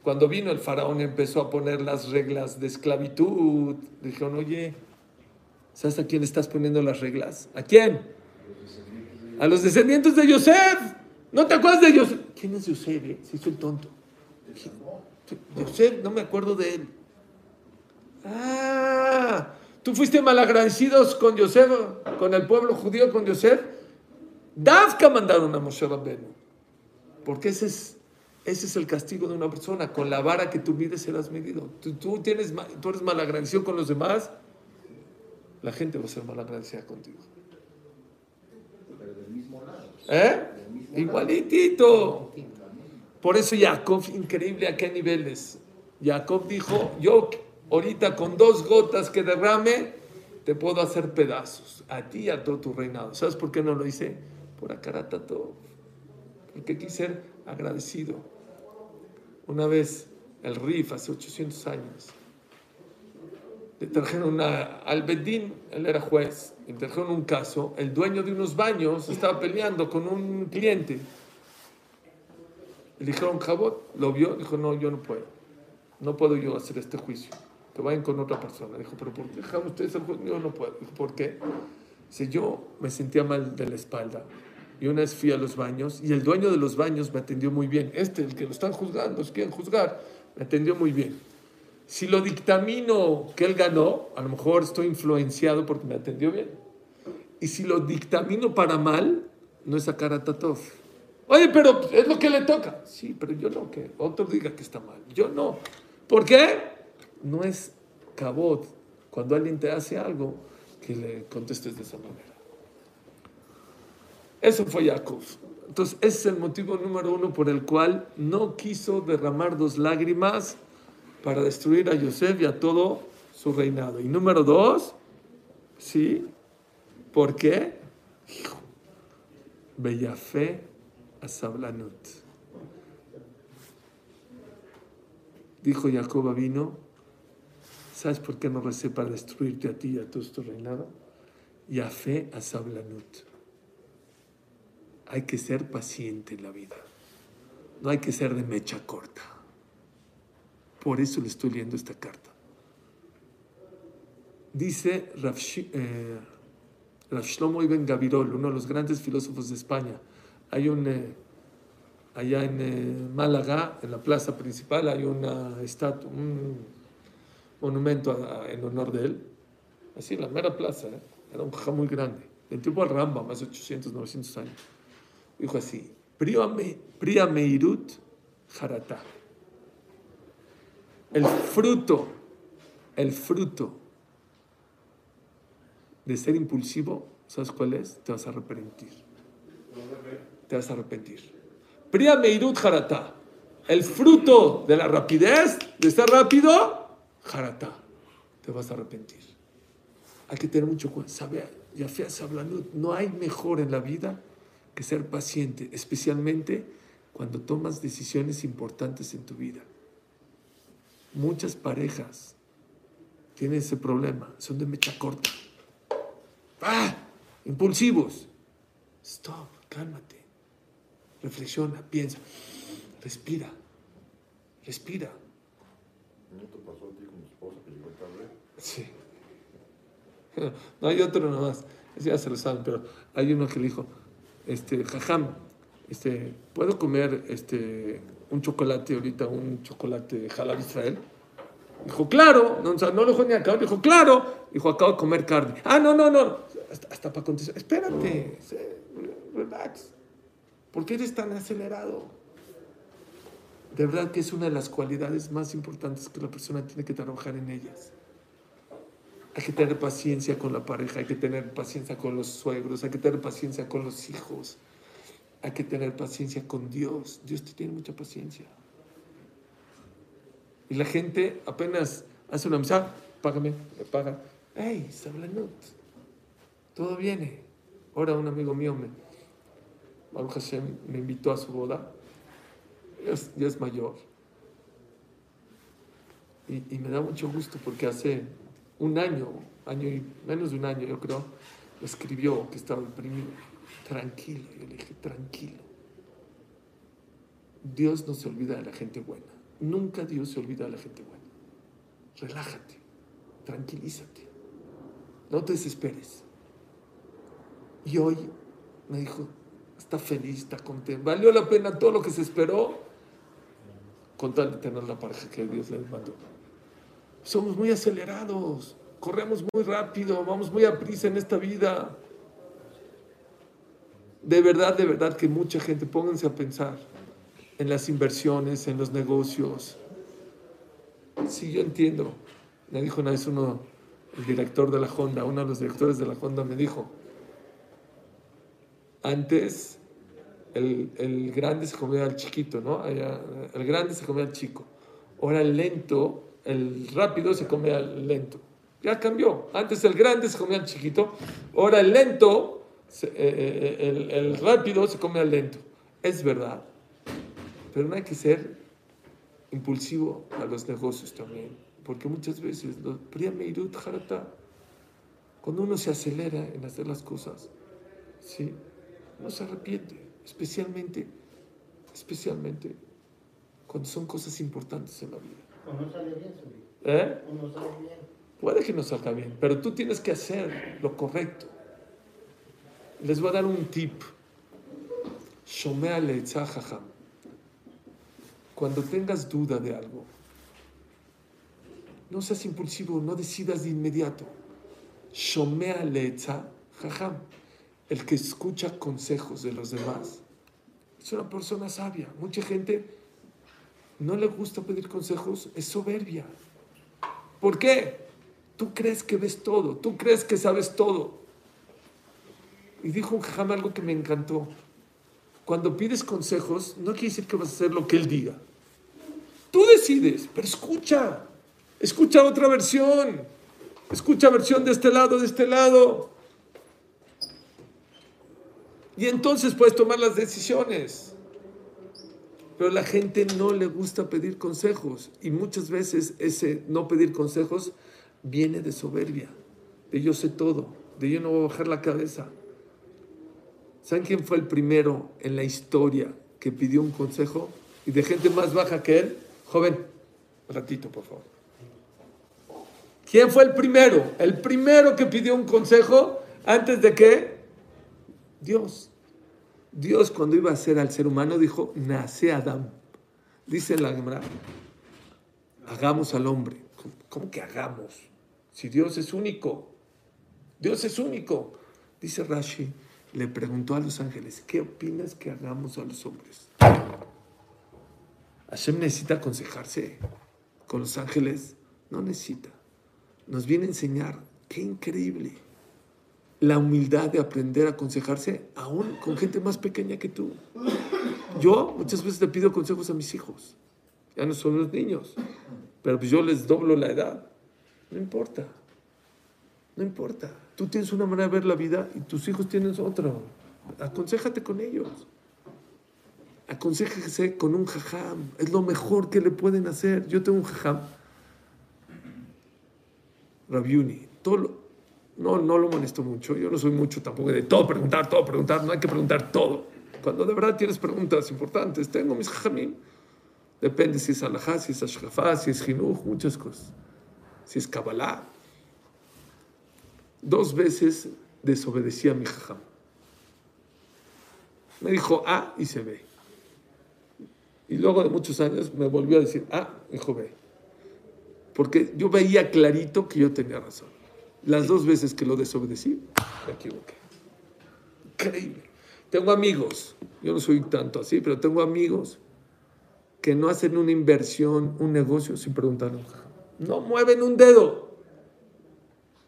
Cuando vino el faraón empezó a poner las reglas de esclavitud. Dijeron, oye, ¿sabes a quién estás poniendo las reglas? ¿A quién? A los descendientes de Yosef. ¿No te acuerdas de Yosef? ¿Quién es Yosef? eh? Se hizo el tonto. Yosef, no me acuerdo de él. Ah, tú fuiste malagradecidos con Yosef, con el pueblo judío, con Yosef. Dafka mandaron a Moshe Rabbeinu. Porque ese es, ese es el castigo de una persona. Con la vara que tú mides serás medido. Tú, tienes, tú eres malagradecido con los demás, la gente va a ser malagradecida contigo. pero del mismo lado. ¿Eh? Igualitito. Por eso Jacob, increíble a qué niveles. Jacob dijo, yo ahorita con dos gotas que derrame, te puedo hacer pedazos. A ti y a todo tu reinado. ¿Sabes por qué no lo hice? por Akarata todo. Porque quise ser agradecido. Una vez, el RIF, hace 800 años, le trajeron una, al Bedín, él era juez, le trajeron un caso, el dueño de unos baños estaba peleando con un cliente. Le dijeron, Jabot, lo vio, dijo, no, yo no puedo, no puedo yo hacer este juicio, que vayan con otra persona. Dijo, pero ¿por qué dejaron ustedes el juicio? Yo no puedo. Dijo, ¿por qué? Dice, yo me sentía mal de la espalda. Y una vez fui a los baños y el dueño de los baños me atendió muy bien. Este, el que lo están juzgando, si quieren juzgar, me atendió muy bien. Si lo dictamino que él ganó, a lo mejor estoy influenciado porque me atendió bien. Y si lo dictamino para mal, no es sacar a Tatov. Oye, pero es lo que le toca. Sí, pero yo no, que otro diga que está mal. Yo no. ¿Por qué? No es cabot cuando alguien te hace algo que le contestes de esa manera. Eso fue Jacob. Entonces, ese es el motivo número uno por el cual no quiso derramar dos lágrimas para destruir a Yosef y a todo su reinado. Y número dos, ¿sí? ¿Por qué? Hijo, Bellafé a Sablanut. Dijo Jacob vino, ¿sabes por qué no recé para destruirte a ti y a todo tu reinado? Yafé a Sablanut. Hay que ser paciente en la vida. No hay que ser de mecha corta. Por eso le estoy leyendo esta carta. Dice Rav, Shi- eh, Rav Shlomo Ibn Gavirol, uno de los grandes filósofos de España. Hay un, eh, allá en eh, Málaga, en la plaza principal, hay una estatua, monumento a- en honor de él. Así, en la mera plaza, ¿eh? era un jajá muy grande. El tipo al Ramba, más de 800, 900 años. Dijo así, Priya me- Priya Meirut Harata. El fruto, el fruto de ser impulsivo, ¿sabes cuál es? Te vas a arrepentir. Te vas a arrepentir. Priya Meirut Harata. El fruto de la rapidez, de ser rápido, Harata. Te vas a arrepentir. Hay que tener mucho cuidado. Sabe, Yafia Sablanut, no hay mejor en la vida que ser paciente, especialmente cuando tomas decisiones importantes en tu vida. Muchas parejas tienen ese problema, son de mecha corta. ¡Ah! Impulsivos. Stop, cálmate. Reflexiona, piensa, respira, respira. ¿No te pasó a ti con tu esposa que llegó tarde? Sí. No hay otro nomás. Ya se lo saben, pero hay uno que le dijo, este, jajam, este, ¿puedo comer este, un chocolate ahorita, un chocolate halal Israel? Dijo, claro, no, o no lo dijo ni acá, dijo, claro. Dijo, acabo de comer carne. Ah, no, no, no. Hasta, hasta para contestar, espérate, relax. ¿Por qué eres tan acelerado? De verdad que es una de las cualidades más importantes que la persona tiene que trabajar en ellas. Hay que tener paciencia con la pareja, hay que tener paciencia con los suegros, hay que tener paciencia con los hijos, hay que tener paciencia con Dios. Dios te tiene mucha paciencia. Y la gente apenas hace una misa, págame, me paga. ¡Ey, Sablanut! Todo viene. Ahora un amigo mío me, me invitó a su boda. Ya es, mayor. Y me da mucho gusto porque hace un año, año y menos de un año, yo creo, me escribió que estaba deprimido. Tranquilo, yo le dije, tranquilo. Dios no se olvida de la gente buena. Nunca Dios se olvida de la gente buena. Relájate, tranquilízate, no te desesperes. Y hoy me dijo, está feliz, está contento, valió la pena todo lo que se esperó con tal de tener la pareja que Dios le mandó. Somos muy acelerados, corremos muy rápido, vamos muy a prisa en esta vida. De verdad, de verdad que mucha gente, pónganse a pensar en las inversiones, en los negocios. Sí, yo entiendo. Me dijo una vez uno, el director de la Honda, uno de los directores de la Honda me dijo, antes el, el grande se comía al chiquito, ¿no? El grande se comía al chico. Ahora el lento, el rápido se come al lento. Ya cambió. Antes el grande se comía al chiquito, ahora el lento eh, eh, el, rápido se come al lento. Es verdad. Pero no hay que ser impulsivo a los negocios también. Porque muchas veces, cuando uno se acelera en hacer las cosas, ¿sí? no se arrepiente. Especialmente, especialmente cuando son cosas importantes en la vida. O no sale bien, Suri. ¿Eh? O no sale bien. Puede que no salga bien, pero tú tienes que hacer lo correcto. Les voy a dar un tip. Shomea jajam. Cuando tengas duda de algo, no seas impulsivo, no decidas de inmediato. Shomea le'etzah jajam. El que escucha consejos de los demás es una persona sabia. Mucha gente no le gusta pedir consejos, es soberbia. ¿Por qué? Tú crees que ves todo, tú crees que sabes todo. Y dijo un algo que me encantó. Cuando pides consejos, no quiere decir que vas a hacer lo que él diga. Tú decides, pero escucha. Escucha otra versión. Escucha versión de este lado, de este lado. Y entonces puedes tomar las decisiones. Pero la gente no le gusta pedir consejos. Y muchas veces ese no pedir consejos viene de soberbia. De yo sé todo. De yo no voy a bajar la cabeza. ¿Saben quién fue el primero en la historia que pidió un consejo? Y de gente más baja que él. Joven, ratito, por favor. ¿Quién fue el primero? El primero que pidió un consejo antes de que Dios. Dios cuando iba a hacer al ser humano dijo, nace Adán. Dice la Gemara, hagamos al hombre. ¿Cómo que hagamos? Si Dios es único. Dios es único. Dice Rashi, le preguntó a los ángeles, ¿qué opinas que hagamos a los hombres? Hashem necesita aconsejarse con los ángeles. No necesita. Nos viene a enseñar, qué increíble la humildad de aprender a aconsejarse aún con gente más pequeña que tú. Yo muchas veces le pido consejos a mis hijos. Ya no son los niños, pero pues yo les doblo la edad. No importa. No importa. Tú tienes una manera de ver la vida y tus hijos tienen otra. Aconsejate con ellos. Aconsejese con un jajam. Es lo mejor que le pueden hacer. Yo tengo un jajam. Rabiuni. Todo lo- no, no lo molesto mucho. Yo no soy mucho tampoco de todo preguntar, todo preguntar. No hay que preguntar todo. Cuando de verdad tienes preguntas importantes, tengo mis jajamim. Depende si es alajá, si es ashkafá, si es jinuj, muchas cosas. Si es kabbalah. Dos veces desobedecí a mi jajam. Me dijo A y se ve. Y luego de muchos años me volvió a decir A, dijo B. Porque yo veía clarito que yo tenía razón. Las dos veces que lo desobedecí, me equivoqué. Increíble. Tengo amigos, yo no soy tanto así, pero tengo amigos que no hacen una inversión, un negocio sin preguntarle. a un jajam. No mueven un dedo.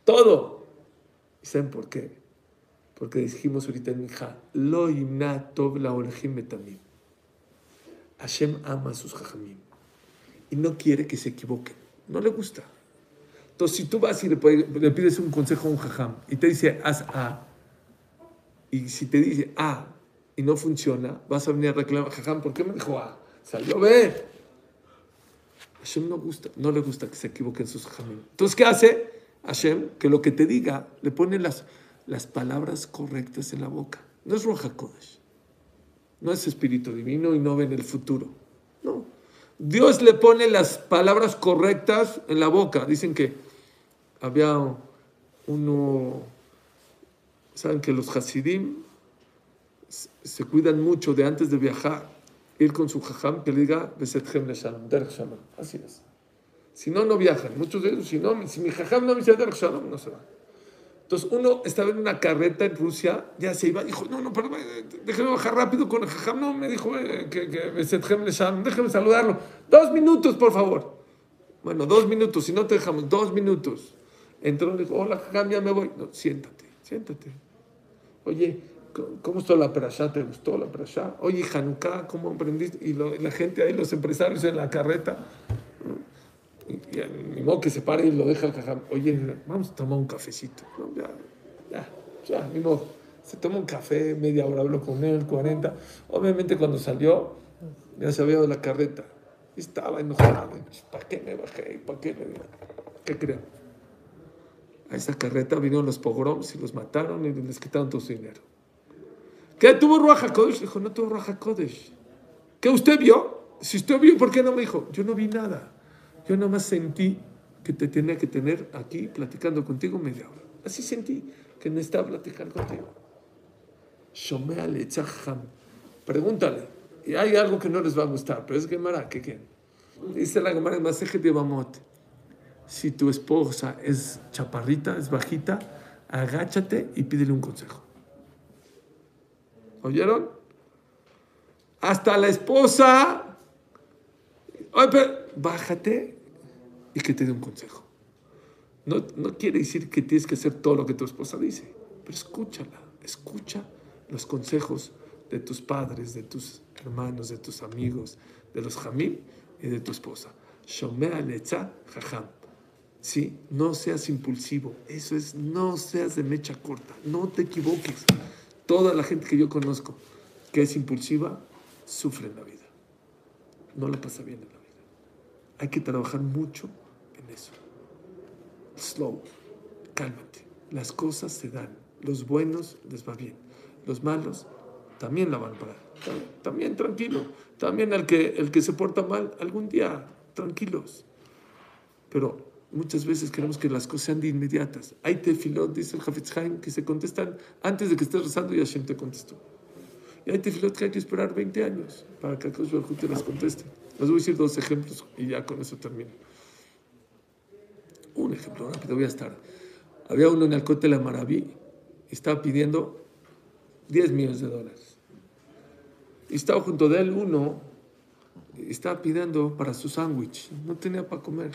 Todo. ¿Y saben por qué? Porque dijimos ahorita en mi hija, lo tov la betamim. Hashem ama a sus jajamim y no quiere que se equivoquen. No le gusta. Entonces, si tú vas y le, pides un consejo a un jajam y te dice, haz A, y si te dice A y no funciona, vas a venir a reclamar, jajam, ¿por qué me dijo A? Salió B. Hashem no, gusta, no le gusta que se equivoquen sus jajamim. Entonces, ¿qué hace Hashem? Que lo que te diga, le pone las, las palabras correctas en la boca. No es Roja Kodesh. No es espíritu divino y no ven el futuro. No. Dios le pone las palabras correctas en la boca. Dicen que había uno, saben que los Hasidim se- cuidan mucho de antes de viajar, ir con su jajam que le diga Besetchem Leshalom, Derech Shalom. Así es. Si no, no viajan. Muchos de ellos, si, no, si mi jajam no me dice Derech Shalom, no se va. Entonces uno estaba en una carreta en Rusia, ya se iba, dijo, no, no, pero eh, déjeme bajar rápido con el jajam. No, me dijo eh, que, que Besetchem Leshalom, déjeme saludarlo. Dos minutos, por favor. Bueno, dos minutos, si no te dejamos, dos minutos. Entró dijo, hola, ya me voy. No, siéntate, siéntate. Oye, ¿cómo- ¿cómo estuvo la perashá? ¿Te gustó la perashá? Oye, Hanukkah, ¿cómo aprendiste? Y la gente ahí, los empresarios en la carreta. Y, ni que se pare y lo deja el jajam. Oye, vamos a tomar un cafecito. Ya, ya, ya, ni. Se toma un café, media hora, hablo con él, 40. Obviamente cuando salió, ya se había dado la carreta. Estaba enojado. ¿Para qué me bajé? ¿Para qué me ¿Qué creen? A esa carreta vinieron los pogroms y los mataron y les quitaron todo su dinero. ¿Qué tuvo Ruaja Kodesh? Dijo, no tuvo Ruaja Kodesh. ¿Qué usted vio? Si usted vio, ¿por qué no me dijo? Yo no vi nada. Yo nomás sentí que te tenía que tener aquí platicando contigo media hora. Así sentí que necesitaba platicar contigo. Pregúntale. Y hay algo que no les va a gustar, pero es Gemara, ¿qué quieren? Dice la Gemara en Masejet de Bamot. Si tu esposa es chaparrita, es bajita, agáchate y pídele un consejo. ¿Oyeron? Hasta la esposa. Oye, pero bájate y que te dé un consejo. No, no quiere decir que tienes que hacer todo lo que tu esposa dice, pero escúchala, escucha los consejos de tus padres, de tus hermanos, de tus amigos, de los jamim y de tu esposa. Shomea lecha jajam. Sí, no seas impulsivo. Eso es, no seas de mecha corta. No te equivoques. Toda la gente que yo conozco que es impulsiva sufre en la vida. No la pasa bien en la vida. Hay que trabajar mucho en eso. Slow, cálmate. Las cosas se dan. Los buenos les va bien. Los malos también la van a pagar. También tranquilo. También el que, el que se porta mal, algún día, tranquilos. Pero muchas veces queremos que las cosas sean de inmediatas. Hay tefilot, dice el Hafetz que se contestan antes de que estés rezando y Hashem te contestó. Y hay tefilot que hay que esperar 20 años para que Akash Baruj Hu te las conteste. Les voy a decir dos ejemplos y ya con eso termino. Un ejemplo rápido, voy a estar. Había uno en el Cote la Maraví y estaba pidiendo 10 millones de dólares. Y estaba junto de él uno y estaba pidiendo para su sándwich. No tenía para comer.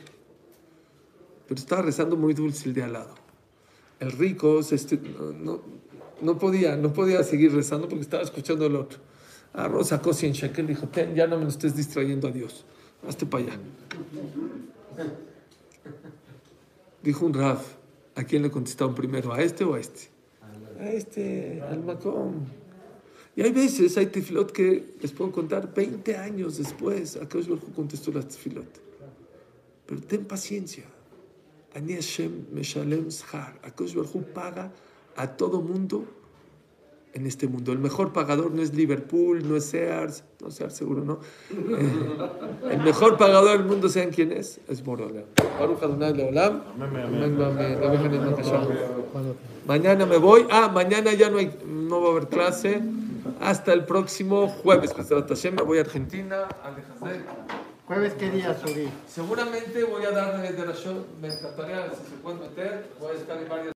Pero estaba rezando muy dulce el de al lado. El rico se no, no, no podía, no podía seguir rezando porque estaba escuchando al otro. Agarró, sacó 100 shekel y dijo, Ten, ya no me lo estés distrayendo a Dios. Hazte para allá. Dijo un Raf, ¿a quién le contestaron primero? ¿A este o a este? A este, al Macom. Y hay veces, hay tefilot que les puedo contar 20 años después. A Hu contestó la tefilot. Pero ten paciencia. Ani Hashem Meshalem Shar. Akadosh Baruj Hu paga a todo mundo en este mundo. El mejor pagador no es Liverpool, no es Sears, no Sears seguro no. Eh, el mejor pagador del mundo, ¿saben quién es? Es Borolam. Baruch Adonai Leolam. Mañana me voy. Ah, mañana ya no, hay, no va a haber clase. Hasta el próximo jueves. Me voy a Argentina. ¿Jueves qué día subí? Seguramente voy a dar de la show. Me encantaría si se pueden meter. Voy a estar en varias.